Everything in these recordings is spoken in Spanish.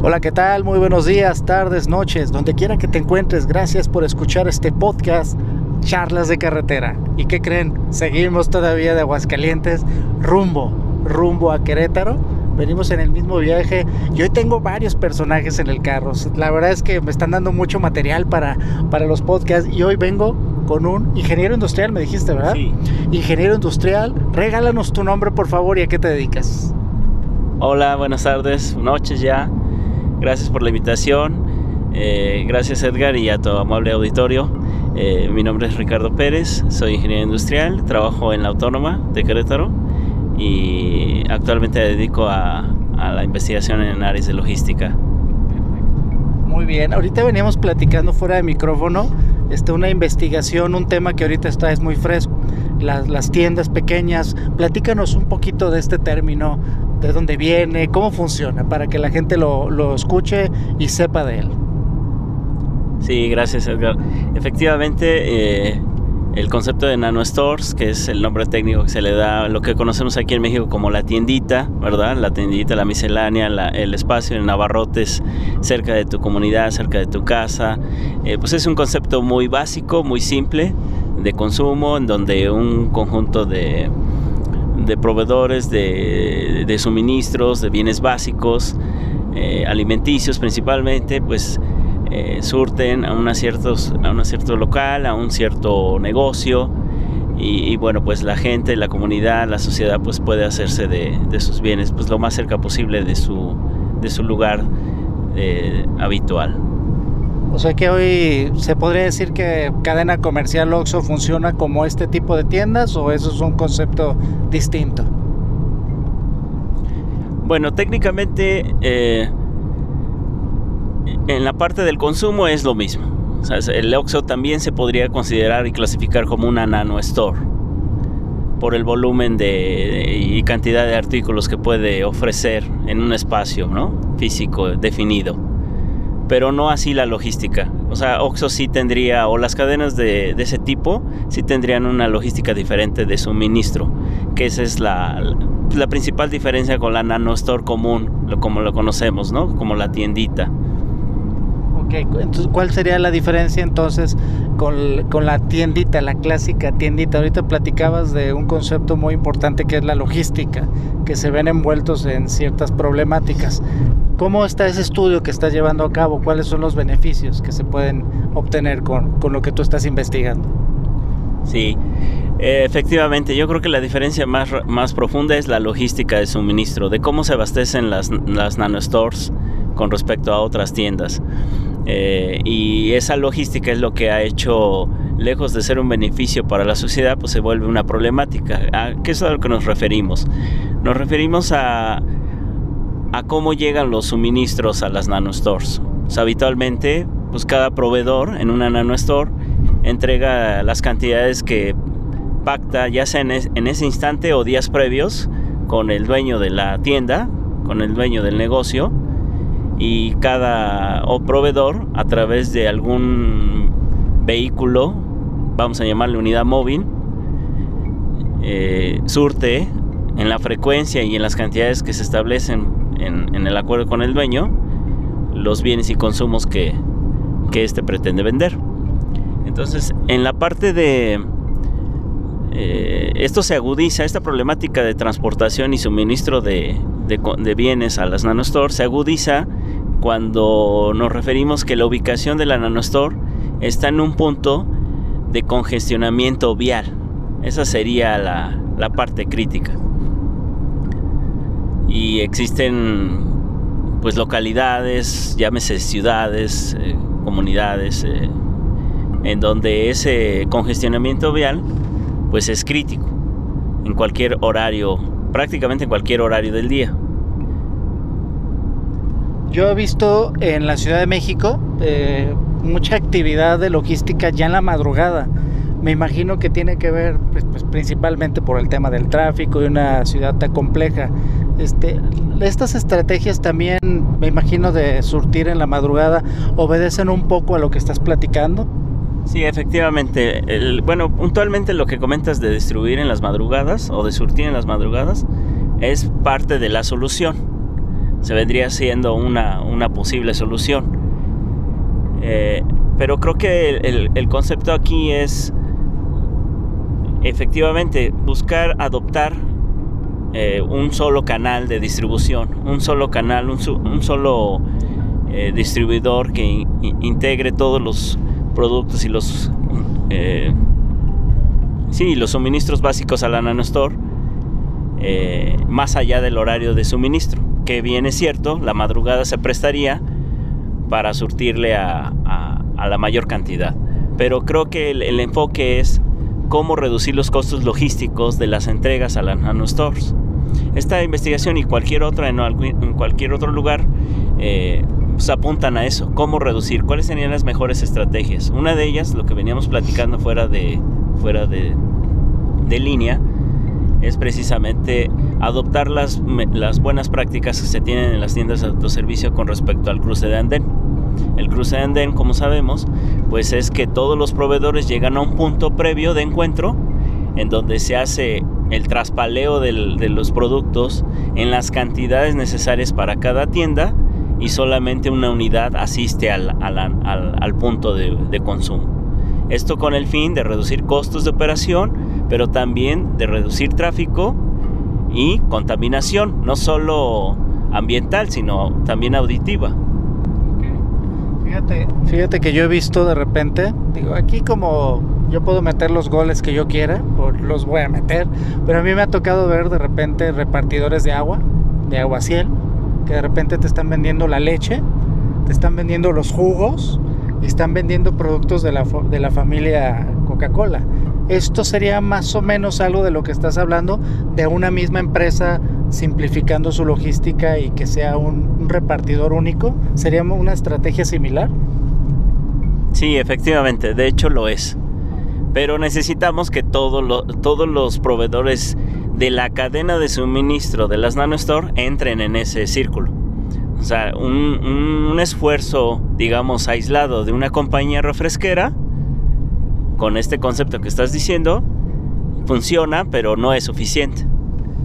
Hola, ¿qué tal? Muy buenos días, tardes, noches, donde quiera que te encuentres. Gracias por escuchar este podcast, Charlas de Carretera. ¿Y qué creen? Seguimos todavía de Aguascalientes, rumbo, rumbo a Querétaro. Venimos en el mismo viaje y hoy tengo varios personajes en el carro. La verdad es que me están dando mucho material para, para los podcasts y hoy vengo con un ingeniero industrial, me dijiste, ¿verdad? Sí. Ingeniero industrial, regálanos tu nombre por favor y a qué te dedicas. Hola, buenas tardes, noches ya. Gracias por la invitación. Eh, gracias Edgar y a tu amable auditorio. Eh, mi nombre es Ricardo Pérez, soy ingeniero industrial, trabajo en la Autónoma de Querétaro y actualmente me dedico a, a la investigación en áreas de logística. Muy bien, ahorita veníamos platicando fuera de micrófono, este, una investigación, un tema que ahorita está es muy fresco, las, las tiendas pequeñas. Platícanos un poquito de este término, de dónde viene, cómo funciona, para que la gente lo, lo escuche y sepa de él. Sí, gracias Edgar. Efectivamente, eh, el concepto de nano stores, que es el nombre técnico que se le da a lo que conocemos aquí en México como la tiendita, ¿verdad? La tiendita, la miscelánea, el espacio en abarrotes cerca de tu comunidad, cerca de tu casa. Eh, pues es un concepto muy básico, muy simple de consumo, en donde un conjunto de, proveedores de, de, suministros, de bienes básicos, eh, alimenticios principalmente, pues eh, surten a, una ciertos, a un cierto local, a un cierto negocio y, y, bueno, pues la gente, la comunidad, la sociedad pues puede hacerse de, de sus bienes pues lo más cerca posible de su, de su lugar eh, habitual. O sea que hoy se podría decir que cadena comercial Oxxo funciona como este tipo de tiendas o eso es un concepto distinto. Bueno, técnicamente eh, en la parte del consumo es lo mismo. El Oxxo también se podría considerar y clasificar como una nano store por el volumen de, y cantidad de artículos que puede ofrecer en un espacio ¿no? físico definido. Pero no así la logística. O sea, Oxxo sí tendría, o las cadenas de, de ese tipo, sí tendrían una logística diferente de suministro, que esa es la, la principal diferencia con la nano store común, como lo conocemos, ¿no? Como la tiendita. Okay, entonces, ¿cuál sería la diferencia entonces con, con, la tiendita, la clásica tiendita? Ahorita platicabas de un concepto muy importante que es la logística, que se ven envueltos en ciertas problemáticas. ¿Cómo está ese estudio que estás llevando a cabo? ¿Cuáles son los beneficios que se pueden obtener con, con lo que tú estás investigando? Sí, eh, efectivamente, yo creo que la diferencia más, más profunda es la logística de suministro, de cómo se abastecen las, las nanostores con respecto a otras tiendas. Eh, y esa logística es lo que ha hecho, lejos de ser un beneficio para la sociedad, pues se vuelve una problemática. ¿A qué es a lo que nos referimos? Nos referimos a, a cómo llegan los suministros a las nanostores. O sea, habitualmente, pues cada proveedor en una nanostore entrega las cantidades que pacta, ya sea en, es, en ese instante o días previos, con el dueño de la tienda, con el dueño del negocio y cada proveedor a través de algún vehículo, vamos a llamarle unidad móvil, eh, surte en la frecuencia y en las cantidades que se establecen en, en el acuerdo con el dueño los bienes y consumos que, que éste pretende vender. Entonces, en la parte de... Eh, esto se agudiza, esta problemática de transportación y suministro de, de, bienes a las nanostores se agudiza cuando nos referimos que la ubicación de la nanostore está en un punto de congestionamiento vial. Esa sería la, la parte crítica. Y existen pues localidades, llámese ciudades, eh, comunidades, eh, en donde ese congestionamiento vial pues es crítico en cualquier horario, prácticamente en cualquier horario del día. Yo he visto en la Ciudad de México eh, mucha actividad de logística ya en la madrugada. Me imagino que tiene que ver pues, pues, principalmente por el tema del tráfico y una ciudad tan compleja. Este, estas estrategias también, me imagino, de surtir en la madrugada, obedecen un poco a lo que estás platicando. Sí, efectivamente. bueno, puntualmente lo que comentas de distribuir en las madrugadas o de surtir en las madrugadas es parte de la solución. Se vendría siendo una, posible solución. Eh, pero creo que el, concepto aquí es efectivamente buscar adoptar eh, un solo canal de distribución, un solo canal, un, solo eh, distribuidor que integre todos los productos y los sí, los suministros básicos a la NanoStore más allá del horario de suministro, que bien es cierto, la madrugada se prestaría para surtirle a, la mayor cantidad. Pero creo que el, enfoque es cómo reducir los costos logísticos de las entregas a las nanostores. Esta investigación y cualquier otra en, cualquier otro lugar eh, pues, apuntan a eso, cómo reducir, cuáles serían las mejores estrategias. Una de ellas, lo que veníamos platicando fuera de, fuera de, línea, es precisamente adoptar las, las, buenas prácticas que se tienen en las tiendas de autoservicio con respecto al cruce de andén. El cruce de andén, como sabemos, pues es que todos los proveedores llegan a un punto previo de encuentro en donde se hace el traspaleo de los productos en las cantidades necesarias para cada tienda y solamente una unidad asiste al, punto de, consumo. Esto con el fin de reducir costos de operación, pero también de reducir tráfico y contaminación, no solo ambiental, sino también auditiva. Fíjate, fíjate que yo he visto de repente, digo, aquí como yo puedo meter los goles que yo quiera, los voy a meter, pero a mí me ha tocado ver de repente repartidores de agua, de agua ciel, que de repente te están vendiendo la leche, te están vendiendo los jugos y están vendiendo productos de la, de la familia Coca-Cola. Esto sería más o menos algo de lo que estás hablando, de una misma empresa simplificando su logística y que sea un, repartidor único. ¿Sería una estrategia similar? Sí, efectivamente, de hecho lo es. Pero necesitamos que todos los proveedores de la cadena de suministro de las NanoStore entren en ese círculo. O sea, un, esfuerzo, digamos, aislado de una compañía refresquera, con este concepto que estás diciendo, funciona, pero no es suficiente.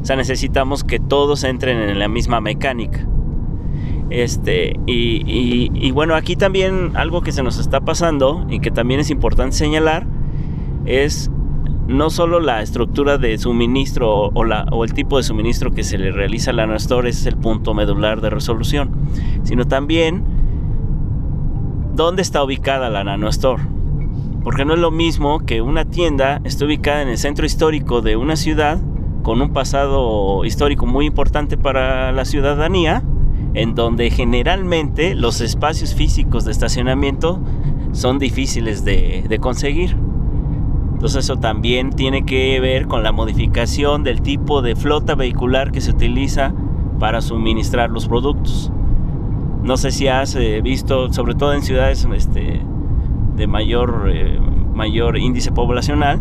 O sea, necesitamos que todos entren en la misma mecánica. Este, y, bueno, aquí también algo que se nos está pasando y que también es importante señalar es no solo la estructura de suministro o, el tipo de suministro que se le realiza a la NanoStore es el punto medular de resolución, sino también dónde está ubicada la NanoStore. Porque no es lo mismo que una tienda esté ubicada en el centro histórico de una ciudad con un pasado histórico muy importante para la ciudadanía, en donde generalmente los espacios físicos de estacionamiento son difíciles de, de conseguir. Entonces eso también tiene que ver con la modificación del tipo de flota vehicular que se utiliza para suministrar los productos. No sé si has eh, visto, sobre todo en ciudades este, de mayor, eh, mayor índice poblacional,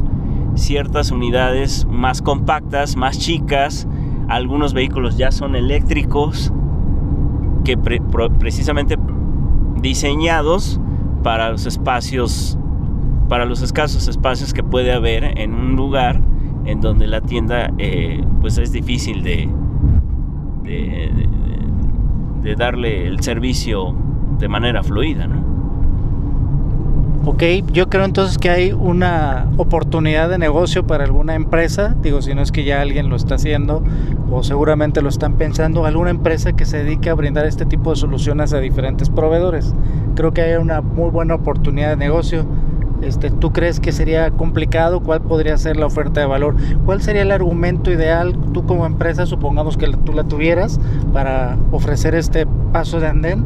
ciertas unidades más compactas, más chicas, algunos vehículos ya son eléctricos, que precisamente diseñados para los espacios para los escasos espacios que puede haber en un lugar en donde la tienda eh, pues es difícil de, de, darle el servicio de manera fluida. Ok, yo creo entonces que hay una oportunidad de negocio para alguna empresa, digo, si no es que ya alguien lo está haciendo o seguramente lo están pensando, alguna empresa que se dedique a brindar este tipo de soluciones a diferentes proveedores. Creo que hay una muy buena oportunidad de negocio este, ¿Tú crees que sería complicado? ¿Cuál podría ser la oferta de valor? ¿Cuál sería el argumento ideal, tú como empresa, supongamos que tú la tuvieras, para ofrecer este paso de andén?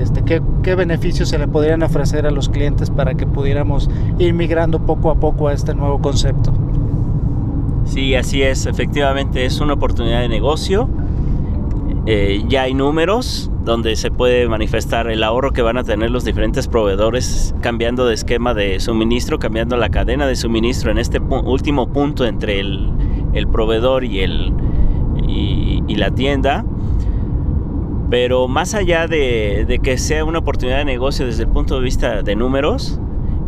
Este, ¿qué, ¿Qué beneficios se le podrían ofrecer a los clientes para que pudiéramos ir migrando poco a poco a este nuevo concepto? Sí, así es, efectivamente es una oportunidad de negocio. Eh, ya hay números, donde se puede manifestar el ahorro que van a tener los diferentes proveedores cambiando de esquema de suministro, cambiando la cadena de suministro en este último punto entre el, proveedor y, el, y, la tienda. Pero más allá de, que sea una oportunidad de negocio desde el punto de vista de números,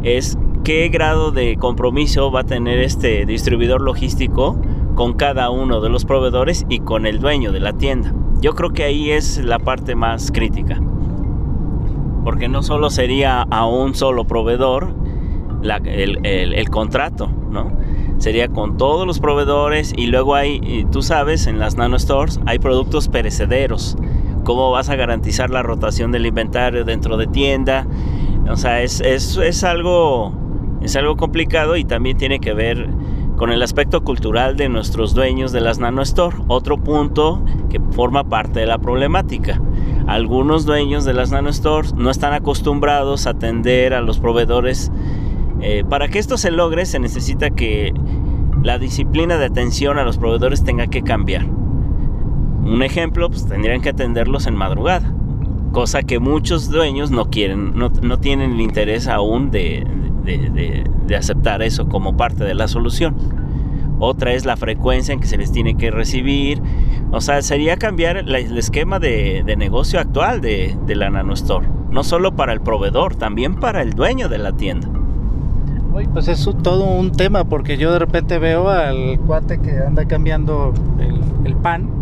es qué grado de compromiso va a tener este distribuidor logístico con cada uno de los proveedores y con el dueño de la tienda. Yo creo que ahí es la parte más crítica. Porque no solo sería a un solo proveedor el, contrato, ¿no? Sería con todos los proveedores y luego hay, tú sabes, en las nano stores hay productos perecederos. ¿Cómo vas a garantizar la rotación del inventario dentro de tienda? O sea, es, es algo, es algo complicado y también tiene que ver con el aspecto cultural de nuestros dueños de las Nano Store, otro punto que forma parte de la problemática. Algunos dueños de las Nano Stores no están acostumbrados a atender a los proveedores. Eh, para que esto se logre se necesita que la disciplina de atención a los proveedores tenga que cambiar. Un ejemplo, pues tendrían que atenderlos en madrugada, cosa que muchos dueños no quieren, no, tienen el interés aún de, de, aceptar eso como parte de la solución. Otra es la frecuencia en que se les tiene que recibir. O sea, sería cambiar el esquema de, negocio actual de, de la NanoStore. No solo para el proveedor, también para el dueño de la tienda. pues es todo un tema porque yo de repente veo al cuate que anda cambiando el pan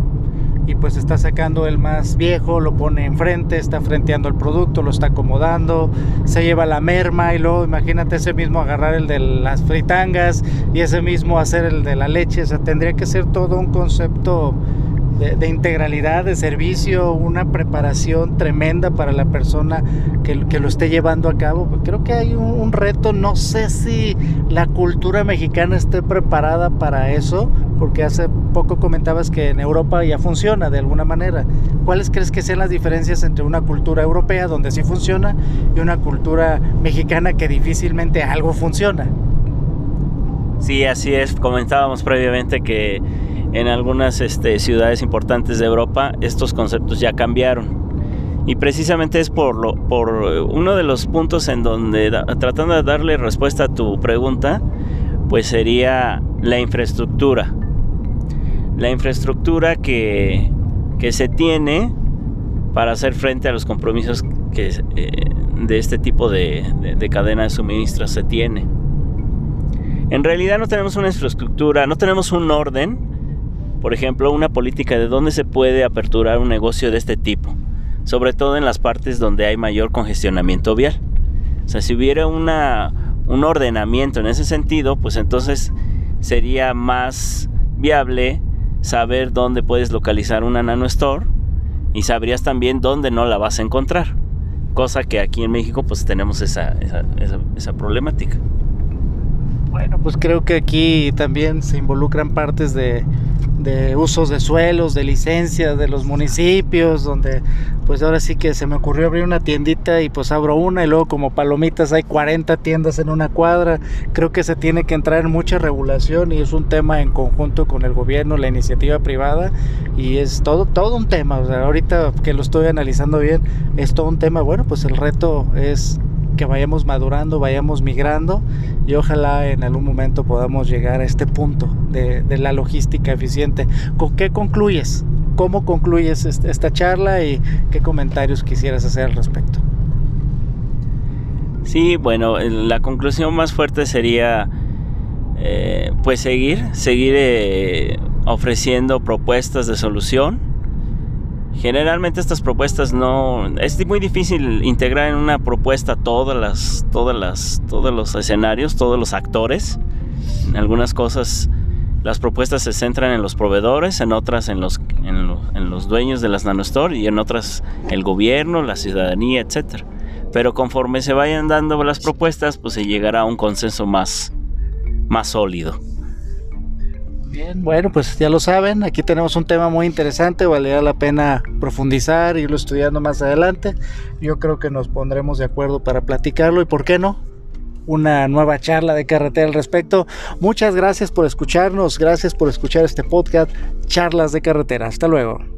y pues está sacando el más viejo, lo pone enfrente, está frenteando el producto, lo está acomodando, se lleva la merma y luego imagínate ese mismo agarrar el de las fritangas y ese mismo hacer el de la leche, o sea, tendría que ser todo un concepto de, integralidad, de servicio, una preparación tremenda para la persona que, lo esté llevando a cabo. Creo que hay un, reto, no sé si la cultura mexicana esté preparada para eso, porque hace poco comentabas que en Europa ya funciona de alguna manera. ¿Cuáles crees que sean las diferencias entre una cultura europea donde sí funciona y una cultura mexicana que difícilmente algo funciona? Sí, así es. Comentábamos previamente que en algunas este, ciudades importantes de Europa estos conceptos ya cambiaron. Y precisamente es por, lo, por uno de los puntos en donde, tratando de darle respuesta a tu pregunta, pues sería la infraestructura. La infraestructura que, que se tiene para hacer frente a los compromisos que eh, de este tipo de, de cadena de suministro se tiene. En realidad no tenemos una infraestructura, no tenemos un orden por ejemplo, una política de dónde se puede aperturar un negocio de este tipo, sobre todo en las partes donde hay mayor congestionamiento vial. O sea, si hubiera una, un ordenamiento en ese sentido, pues entonces sería más viable saber dónde puedes localizar una nano store y sabrías también dónde no la vas a encontrar. Cosa que aquí en México pues tenemos esa, esa, esa problemática. Bueno, pues creo que aquí también se involucran partes de, usos de suelos, de licencias de los municipios, donde pues ahora sí que se me ocurrió abrir una tiendita y pues abro una y luego como palomitas hay 40 tiendas en una cuadra. Creo que se tiene que entrar en mucha regulación y es un tema en conjunto con el gobierno, la iniciativa privada y es todo, todo un tema. ahorita que lo estoy analizando bien, es todo un tema. Bueno, pues el reto es que vayamos madurando, vayamos migrando y ojalá en algún momento podamos llegar a este punto de, la logística eficiente. ¿Con qué concluyes? ¿Cómo concluyes esta charla y qué comentarios quisieras hacer al respecto? Sí, bueno, la conclusión más fuerte sería eh, pues seguir, seguir eh, ofreciendo propuestas de solución Generalmente estas propuestas no es muy difícil integrar en una propuesta todas las todas las todos los escenarios, todos los actores. En algunas cosas las propuestas se centran en los proveedores, en otras en los en, los dueños de las nanostore y en otras el gobierno, la ciudadanía, etcétera. Pero conforme se vayan dando las propuestas, pues se llegará a un consenso más más sólido. Bueno, pues ya lo saben, aquí tenemos un tema muy interesante, valdría la pena profundizar, irlo estudiando más adelante. Yo creo que nos pondremos de acuerdo para platicarlo y por qué no, una nueva charla de carretera al respecto. Muchas gracias por escucharnos, gracias por escuchar este podcast, Charlas de Carretera. Hasta luego.